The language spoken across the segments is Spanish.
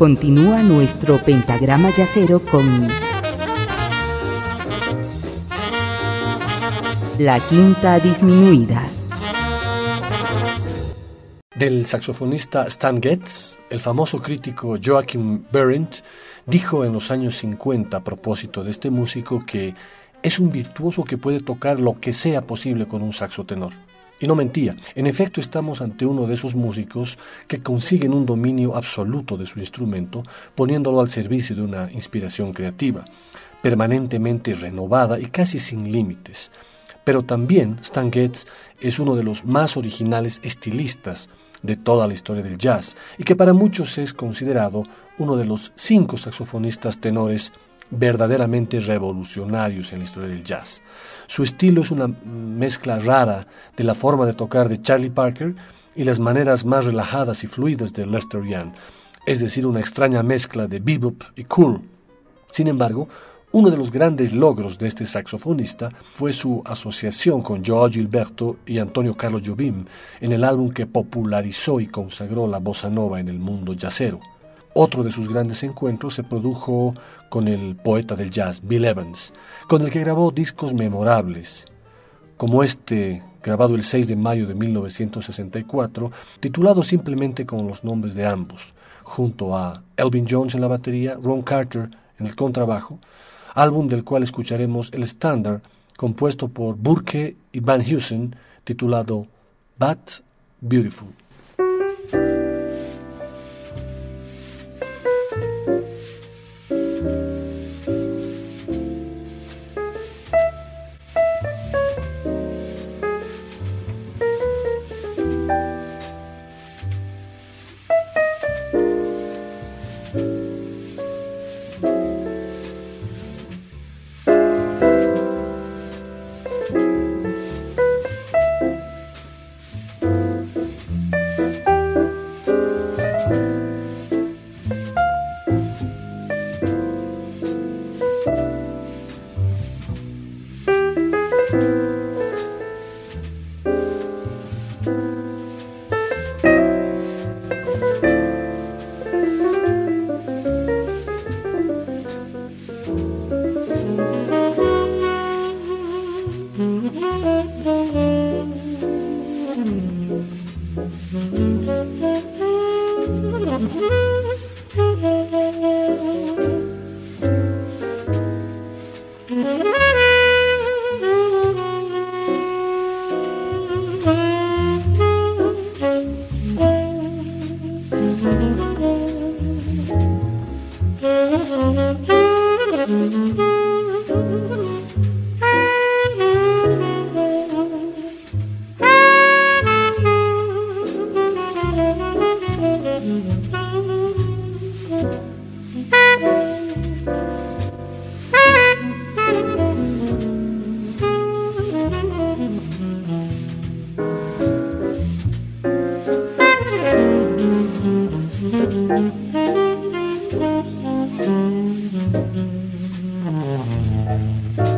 Continúa nuestro pentagrama yacero con la quinta disminuida. Del saxofonista Stan Getz, el famoso crítico Joachim Berendt dijo en los años 50 a propósito de este músico que es un virtuoso que puede tocar lo que sea posible con un saxo tenor. Y no mentía. En efecto, estamos ante uno de esos músicos que consiguen un dominio absoluto de su instrumento, poniéndolo al servicio de una inspiración creativa, permanentemente renovada y casi sin límites. Pero también Stan Getz es uno de los más originales estilistas de toda la historia del jazz y que para muchos es considerado uno de los cinco saxofonistas tenores verdaderamente revolucionarios en la historia del jazz. Su estilo es una mezcla rara de la forma de tocar de Charlie Parker y las maneras más relajadas y fluidas de Lester Young, es decir, una extraña mezcla de bebop y cool. Sin embargo, uno de los grandes logros de este saxofonista fue su asociación con Joao Gilberto y Antonio Carlos Jobim en el álbum que popularizó y consagró la bossa nova en el mundo jazzero. Otro de sus grandes encuentros se produjo con el poeta del jazz, Bill Evans, con el que grabó discos memorables, como este grabado el 6 de mayo de 1964, titulado simplemente con los nombres de ambos, junto a Elvin Jones en la batería, Ron Carter en el contrabajo, álbum del cual escucharemos el estándar compuesto por Burke y Van Heusen, titulado But Beautiful. Thank you.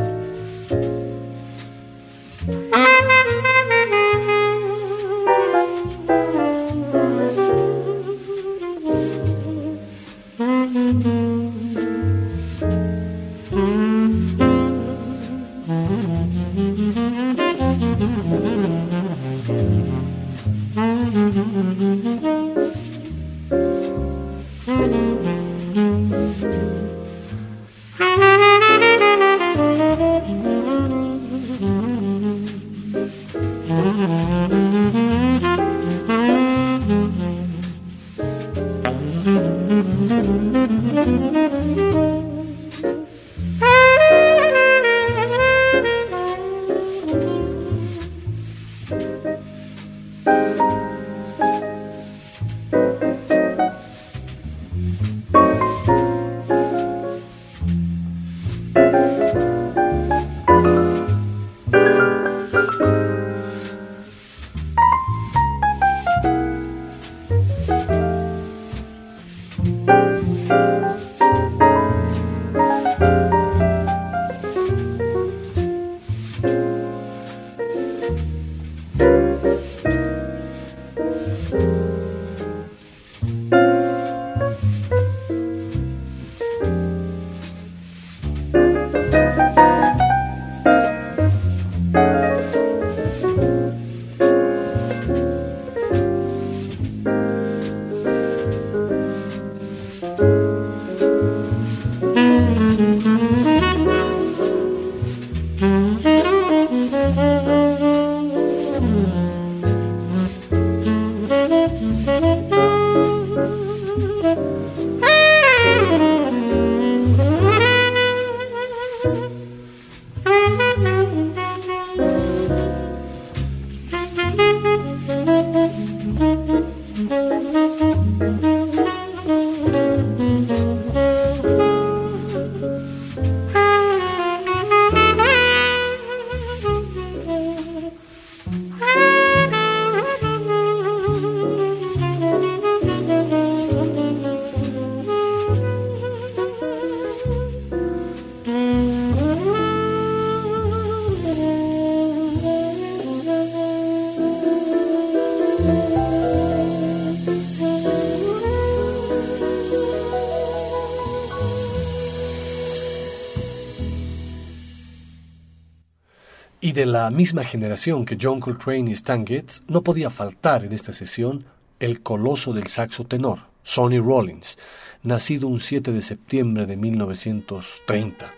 La misma generación que John Coltrane y Stan Getz, no podía faltar en esta sesión el coloso del saxo tenor, Sonny Rollins, nacido un 7 de septiembre de 1930.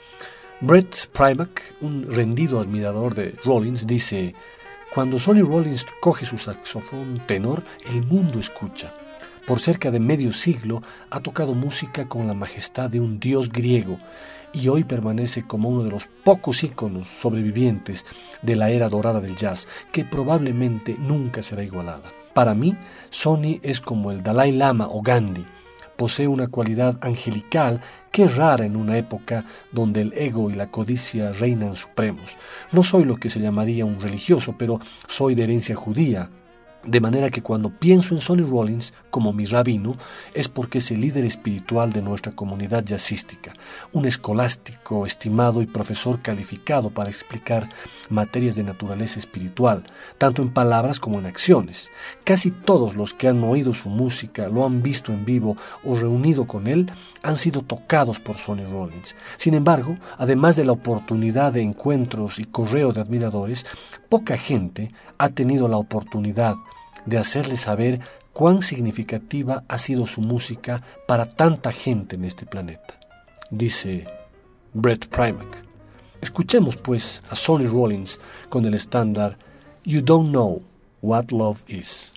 Brett Primack, un rendido admirador de Rollins, dice, cuando Sonny Rollins coge su saxofón tenor, el mundo escucha. Por cerca de medio siglo ha tocado música con la majestad de un dios griego y hoy permanece como uno de los pocos íconos sobrevivientes de la era dorada del jazz, que probablemente nunca será igualada. Para mí, Sonny es como el Dalai Lama o Gandhi, posee una cualidad angelical que es rara en una época donde el ego y la codicia reinan supremos. No soy lo que se llamaría un religioso, pero soy de herencia judía, de manera que cuando pienso en Sonny Rollins como mi rabino es porque es el líder espiritual de nuestra comunidad jazzística, un escolástico estimado y profesor calificado para explicar materias de naturaleza espiritual, tanto en palabras como en acciones. Casi todos los que han oído su música, lo han visto en vivo o reunido con él, han sido tocados por Sonny Rollins. Sin embargo, además de la oportunidad de encuentros y correo de admiradores, poca gente ha tenido la oportunidad de hacerle saber cuán significativa ha sido su música para tanta gente en este planeta, dice Brett Primack. Escuchemos pues a Sonny Rollins con el estándar You Don't Know What Love Is.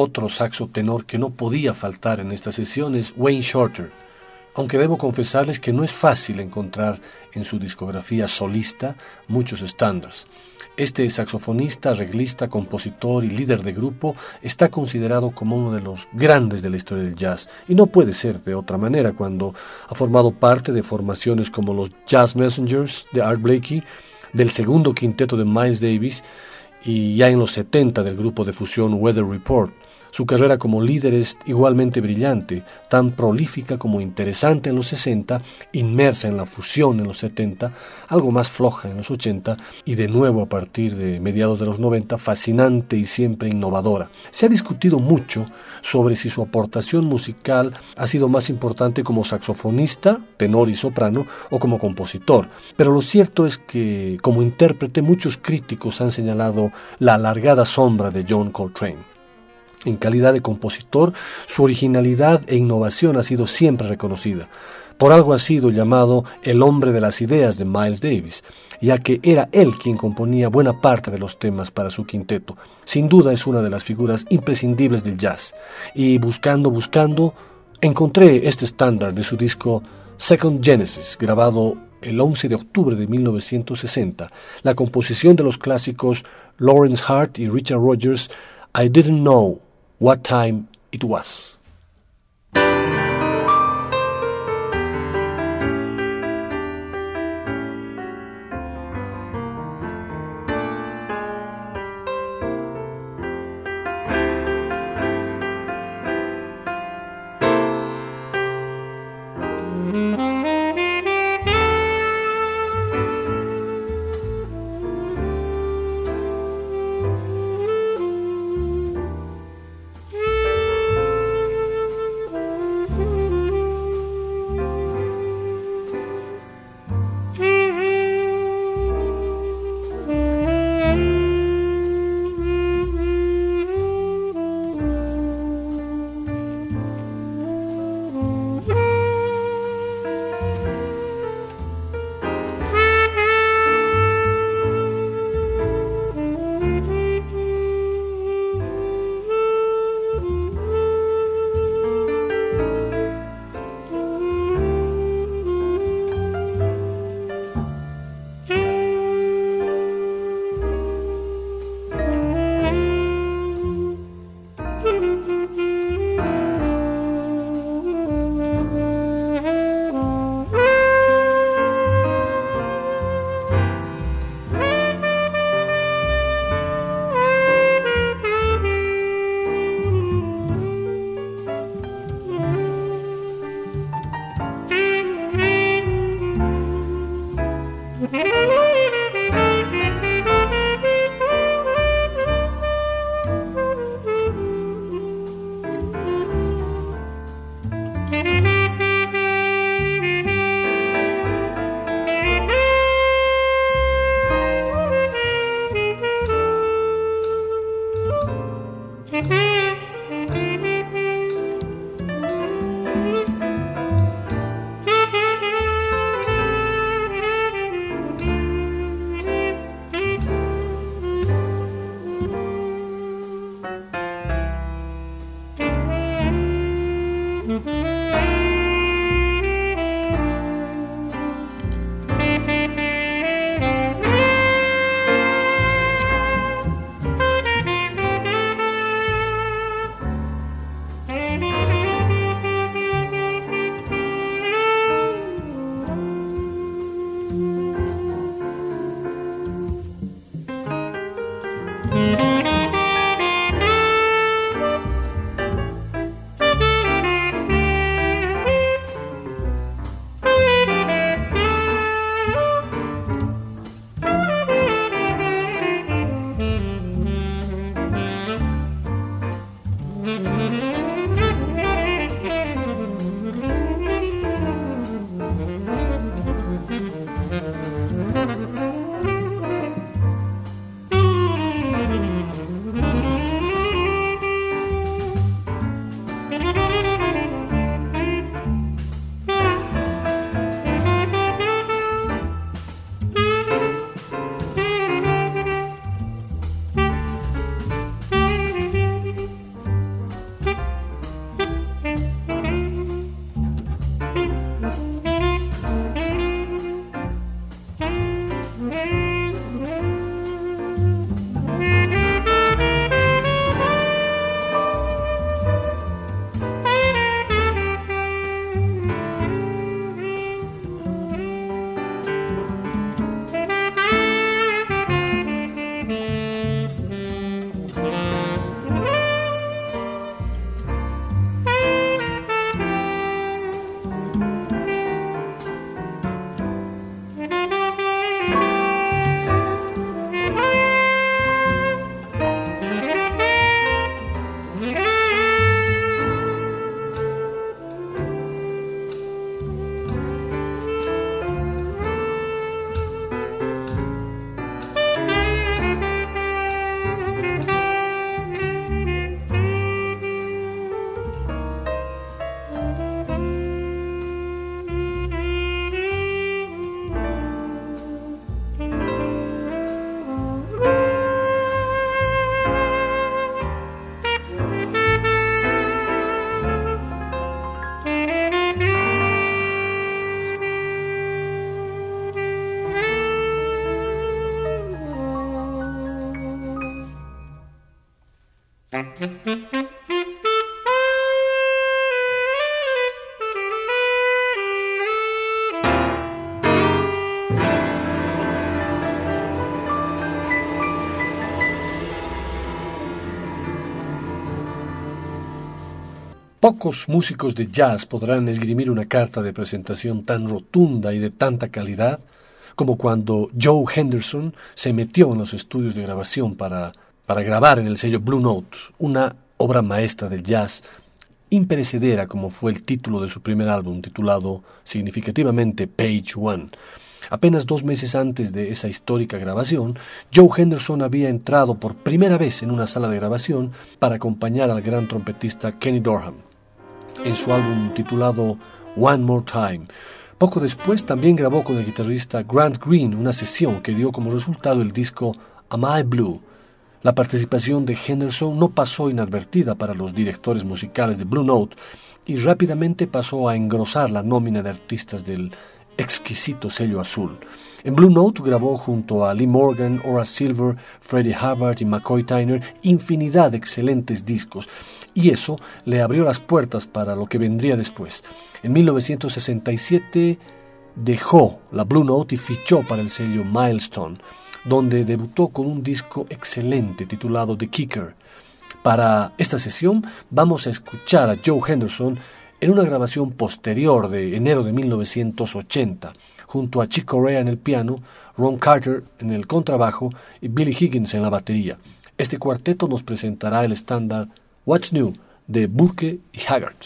Otro saxo tenor que no podía faltar en esta sesión es Wayne Shorter, aunque debo confesarles que no es fácil encontrar en su discografía solista muchos estándares. Este saxofonista, arreglista, compositor y líder de grupo está considerado como uno de los grandes de la historia del jazz, y no puede ser de otra manera cuando ha formado parte de formaciones como los Jazz Messengers de Art Blakey, del segundo quinteto de Miles Davis y ya en los 70 del grupo de fusión Weather Report. Su carrera como líder es igualmente brillante, tan prolífica como interesante en los 60, inmersa en la fusión en los 70, algo más floja en los 80 y de nuevo a partir de mediados de los 90 fascinante y siempre innovadora. Se ha discutido mucho sobre si su aportación musical ha sido más importante como saxofonista, tenor y soprano o como compositor, pero lo cierto es que como intérprete muchos críticos han señalado la alargada sombra de John Coltrane. En calidad de compositor, su originalidad e innovación ha sido siempre reconocida. Por algo ha sido llamado el hombre de las ideas de Miles Davis, ya que era él quien componía buena parte de los temas para su quinteto. Sin duda es una de las figuras imprescindibles del jazz. Y buscando, buscando, encontré este estándar de su disco Second Genesis, grabado el 11 de octubre de 1960, la composición de los clásicos Lawrence Hart y Richard Rogers, I Didn't Know what time it was. Pocos músicos de jazz podrán esgrimir una carta de presentación tan rotunda y de tanta calidad como cuando Joe Henderson se metió en los estudios de grabación para, para grabar en el sello Blue Note, una obra maestra del jazz imperecedera como fue el título de su primer álbum titulado significativamente Page One. Apenas dos meses antes de esa histórica grabación, Joe Henderson había entrado por primera vez en una sala de grabación para acompañar al gran trompetista Kenny Dorham en su álbum titulado One More Time. Poco después también grabó con el guitarrista Grant Green una sesión que dio como resultado el disco Am I Blue. La participación de Henderson no pasó inadvertida para los directores musicales de Blue Note y rápidamente pasó a engrosar la nómina de artistas del exquisito sello azul. En Blue Note grabó junto a Lee Morgan, Horace Silver, Freddie Hubbard y McCoy Tyner infinidad de excelentes discos, y eso le abrió las puertas para lo que vendría después. En 1967 dejó la Blue Note y fichó para el sello Milestone, donde debutó con un disco excelente titulado The Kicker. Para esta sesión vamos a escuchar a Joe Henderson en una grabación posterior de enero de 1980, junto a Chick Corea en el piano, Ron Carter en el contrabajo y Billy Higgins en la batería. Este cuarteto nos presentará el estándar What's New de Burke y Haggard.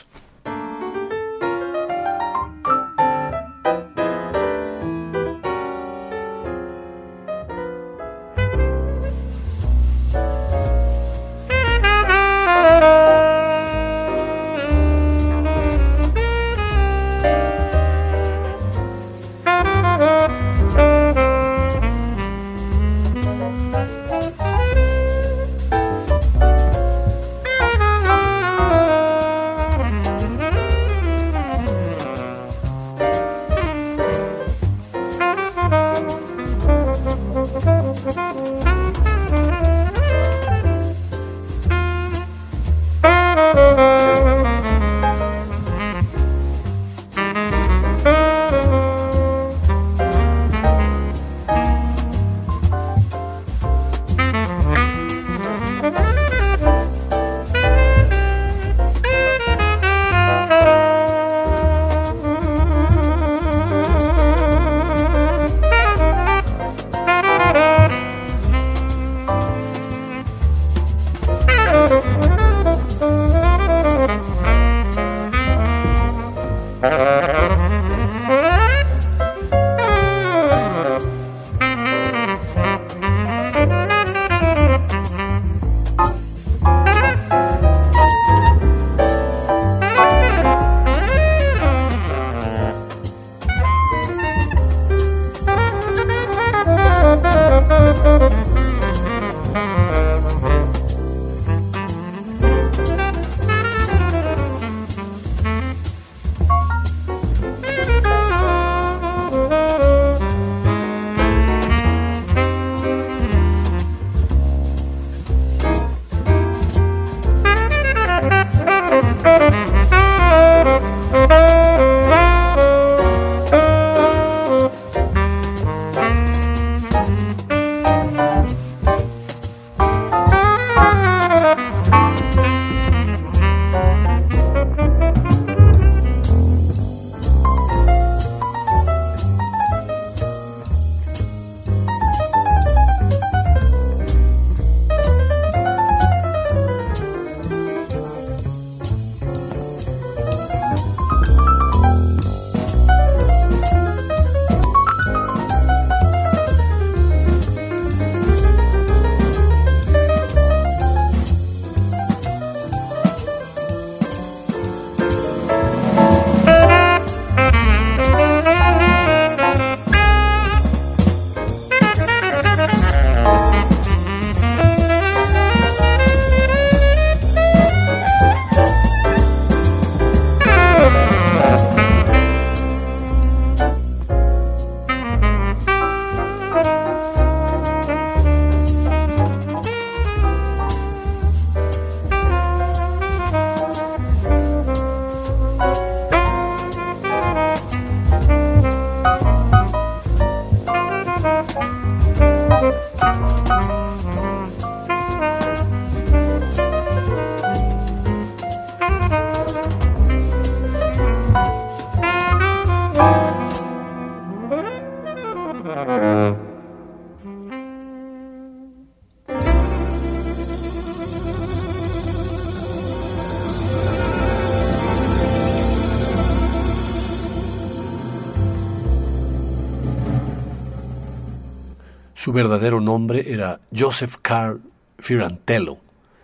Su verdadero nombre era Joseph Carl Firantello,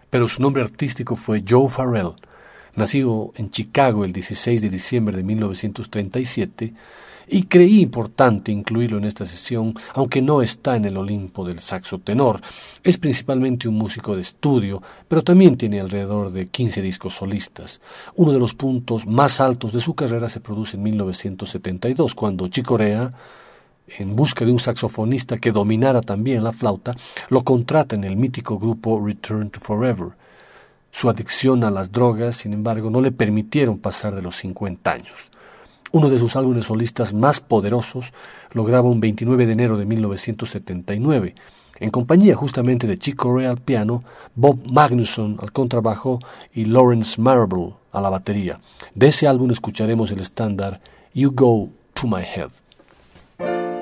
pero su nombre artístico fue Joe Farrell. Nacido en Chicago el 16 de diciembre de 1937, y creí importante incluirlo en esta sesión, aunque no está en el Olimpo del saxo tenor. Es principalmente un músico de estudio, pero también tiene alrededor de 15 discos solistas. Uno de los puntos más altos de su carrera se produce en 1972, cuando Chicorea, en busca de un saxofonista que dominara también la flauta, lo contrata en el mítico grupo Return to Forever. Su adicción a las drogas, sin embargo, no le permitieron pasar de los 50 años. Uno de sus álbumes solistas más poderosos lo graba un 29 de enero de 1979, en compañía justamente de Chico Rea al piano, Bob Magnusson al contrabajo y Lawrence Marble a la batería. De ese álbum escucharemos el estándar You Go to My Head.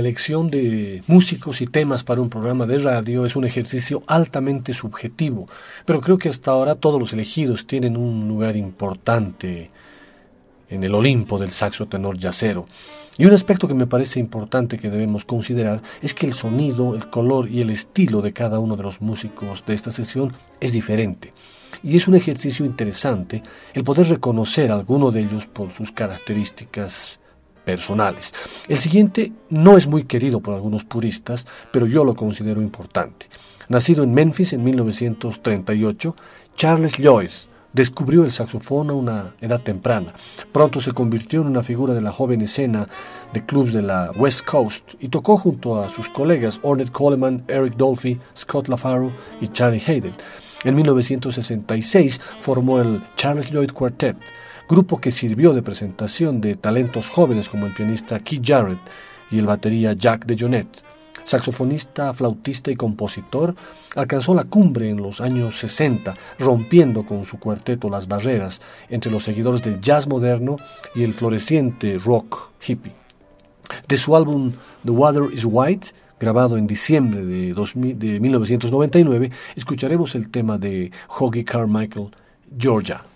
Elección de músicos y temas para un programa de radio es un ejercicio altamente subjetivo, pero creo que hasta ahora todos los elegidos tienen un lugar importante en el Olimpo del saxo tenor yacero. Y un aspecto que me parece importante que debemos considerar es que el sonido, el color y el estilo de cada uno de los músicos de esta sesión es diferente. Y es un ejercicio interesante el poder reconocer a alguno de ellos por sus características personales. El siguiente no es muy querido por algunos puristas, pero yo lo considero importante. Nacido en Memphis en 1938, Charles Lloyd descubrió el saxofón a una edad temprana. Pronto se convirtió en una figura de la joven escena de clubs de la West Coast y tocó junto a sus colegas Ornette Coleman, Eric Dolphy, Scott LaFaro y Charlie Hayden. En 1966 formó el Charles Lloyd Quartet, grupo que sirvió de presentación de talentos jóvenes como el pianista Keith Jarrett y el batería Jack DeJohnette. Saxofonista, flautista y compositor, alcanzó la cumbre en los años 60, rompiendo con su cuarteto las barreras entre los seguidores del jazz moderno y el floreciente rock hippie. De su álbum The Water is White, grabado en diciembre de, de 1999, escucharemos el tema de Hoggy Carmichael, Georgia.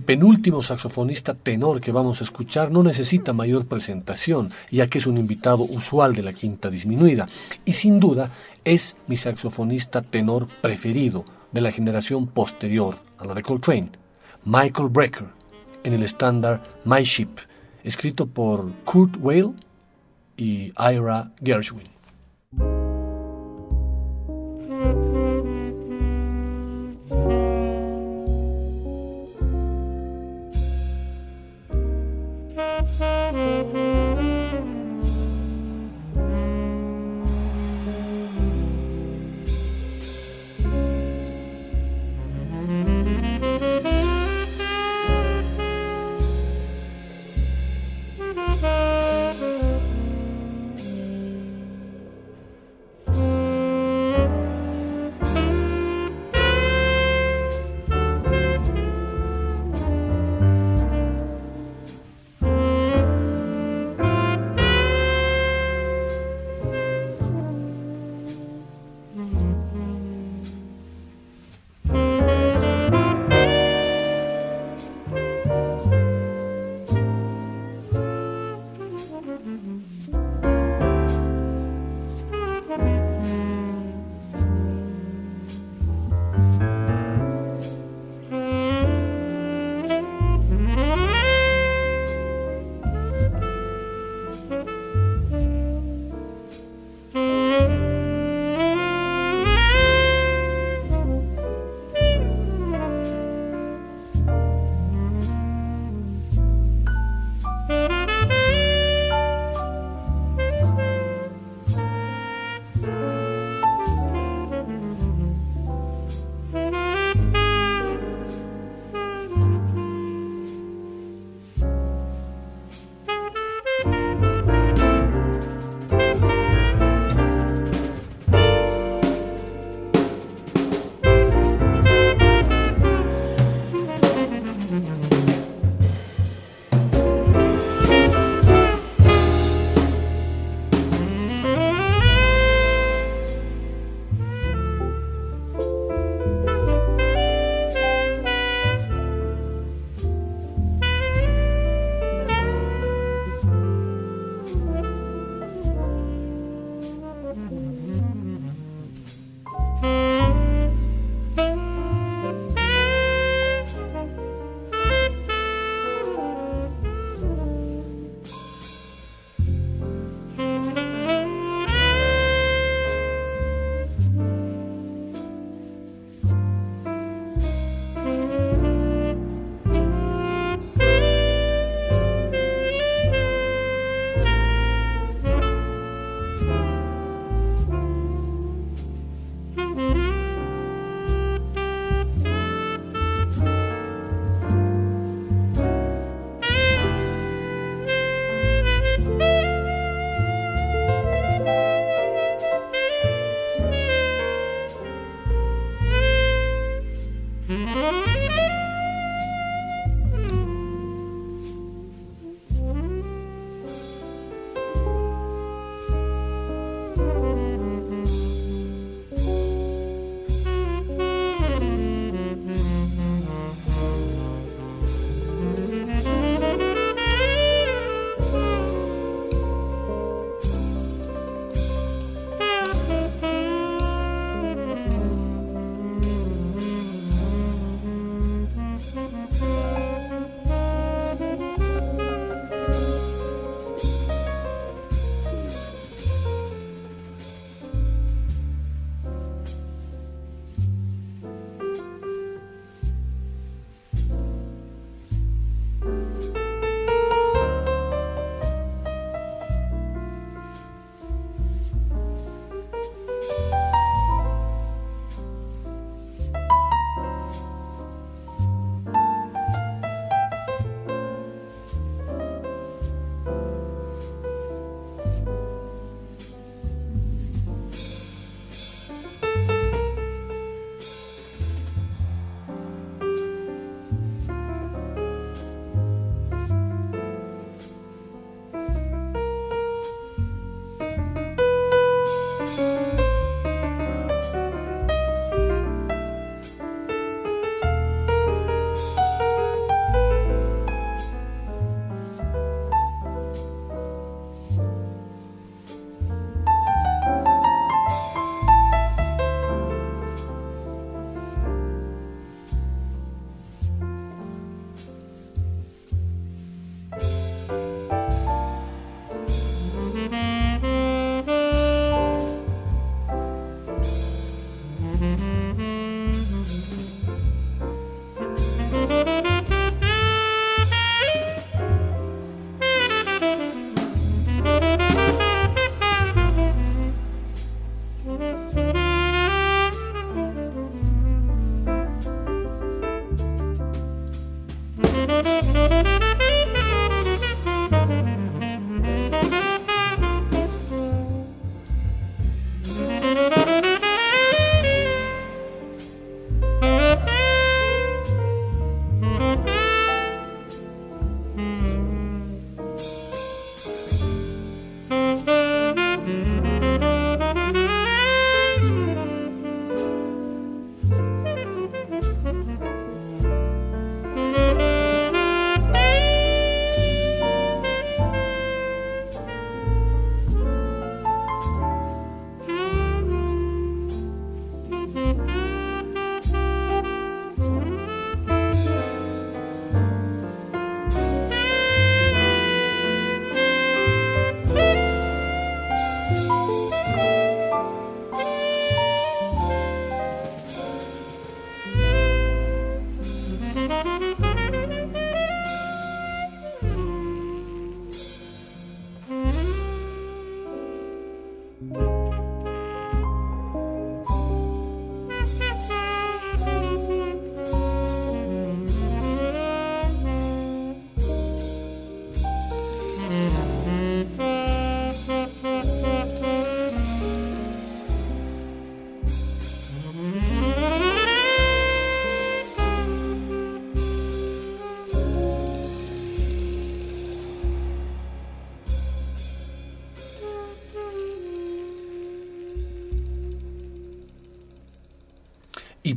El penúltimo saxofonista tenor que vamos a escuchar no necesita mayor presentación, ya que es un invitado usual de la quinta disminuida, y sin duda es mi saxofonista tenor preferido de la generación posterior a la de Coltrane, Michael Brecker, en el estándar My Ship, escrito por Kurt Weill y Ira Gershwin.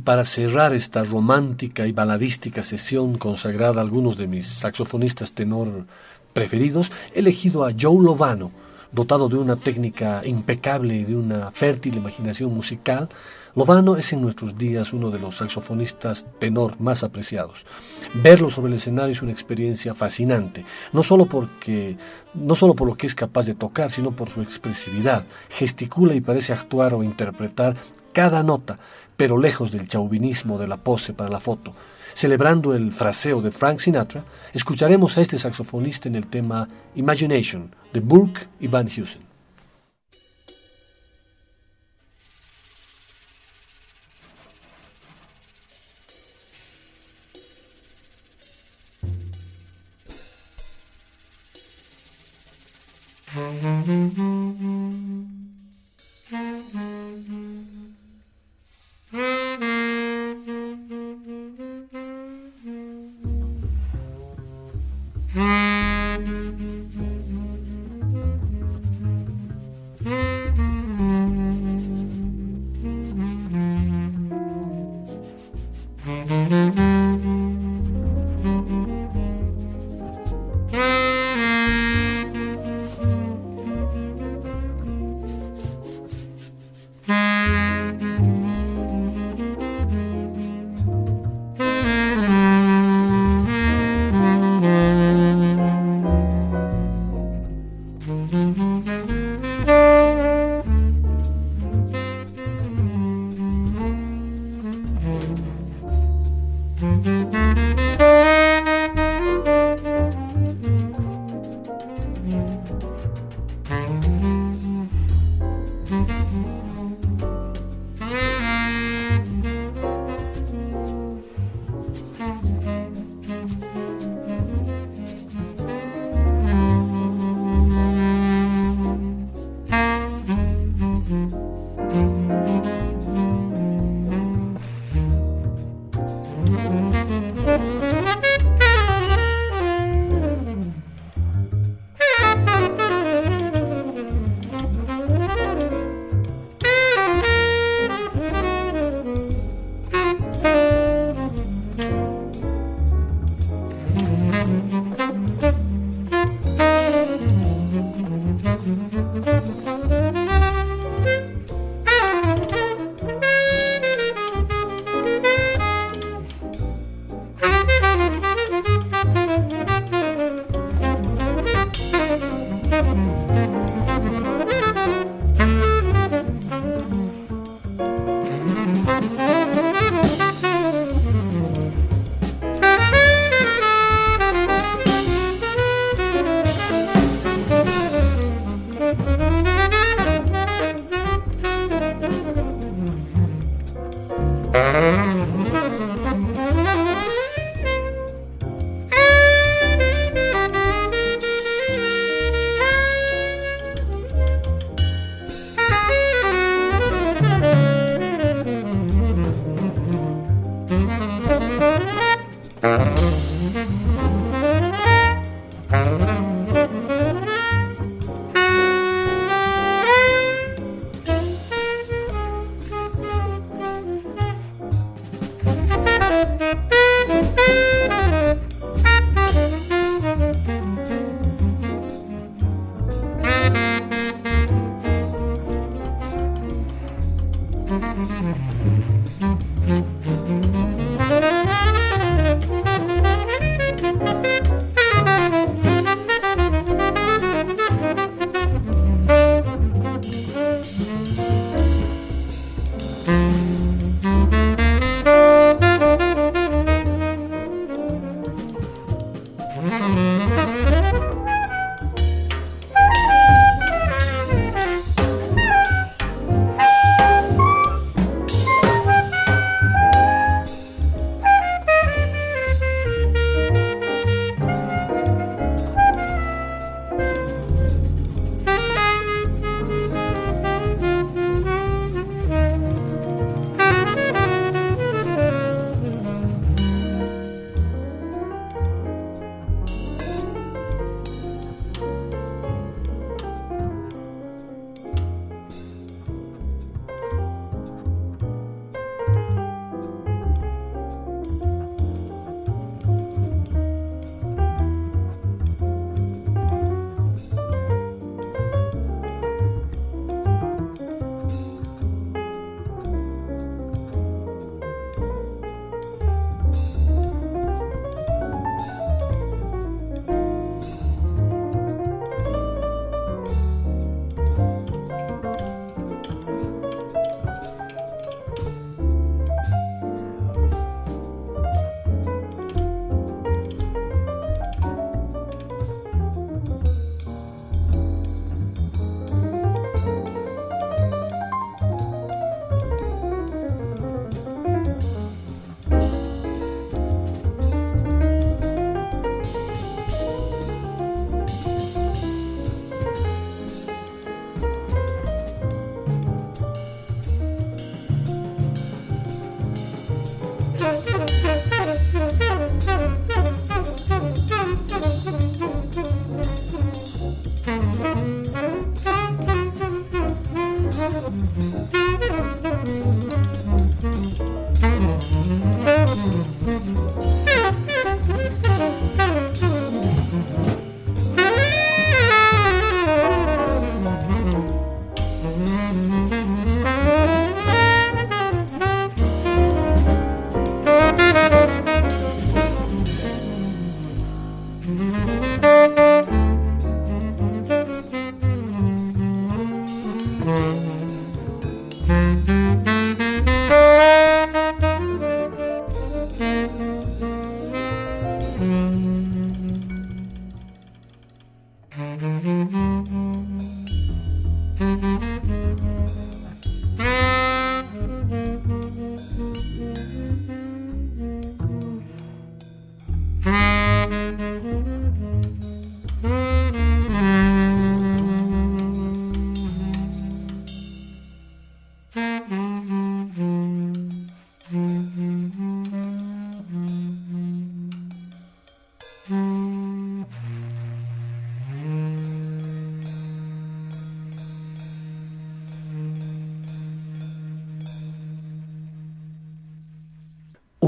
Para cerrar esta romántica y baladística sesión consagrada a algunos de mis saxofonistas tenor preferidos, he elegido a Joe Lovano, dotado de una técnica impecable y de una fértil imaginación musical, Lovano es en nuestros días uno de los saxofonistas tenor más apreciados. Verlo sobre el escenario es una experiencia fascinante, no solo, porque, no solo por lo que es capaz de tocar, sino por su expresividad. Gesticula y parece actuar o interpretar cada nota, pero lejos del chauvinismo de la pose para la foto. Celebrando el fraseo de Frank Sinatra, escucharemos a este saxofonista en el tema Imagination de Burke y Van Heusen.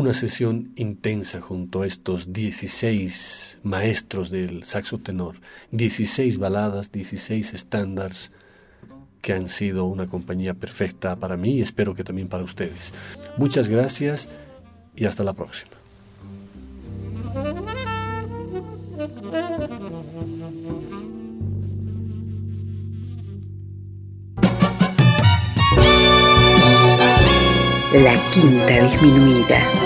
Una sesión intensa junto a estos 16 maestros del saxo tenor, 16 baladas, 16 estándares que han sido una compañía perfecta para mí y espero que también para ustedes. Muchas gracias y hasta la próxima. La Quinta Disminuida.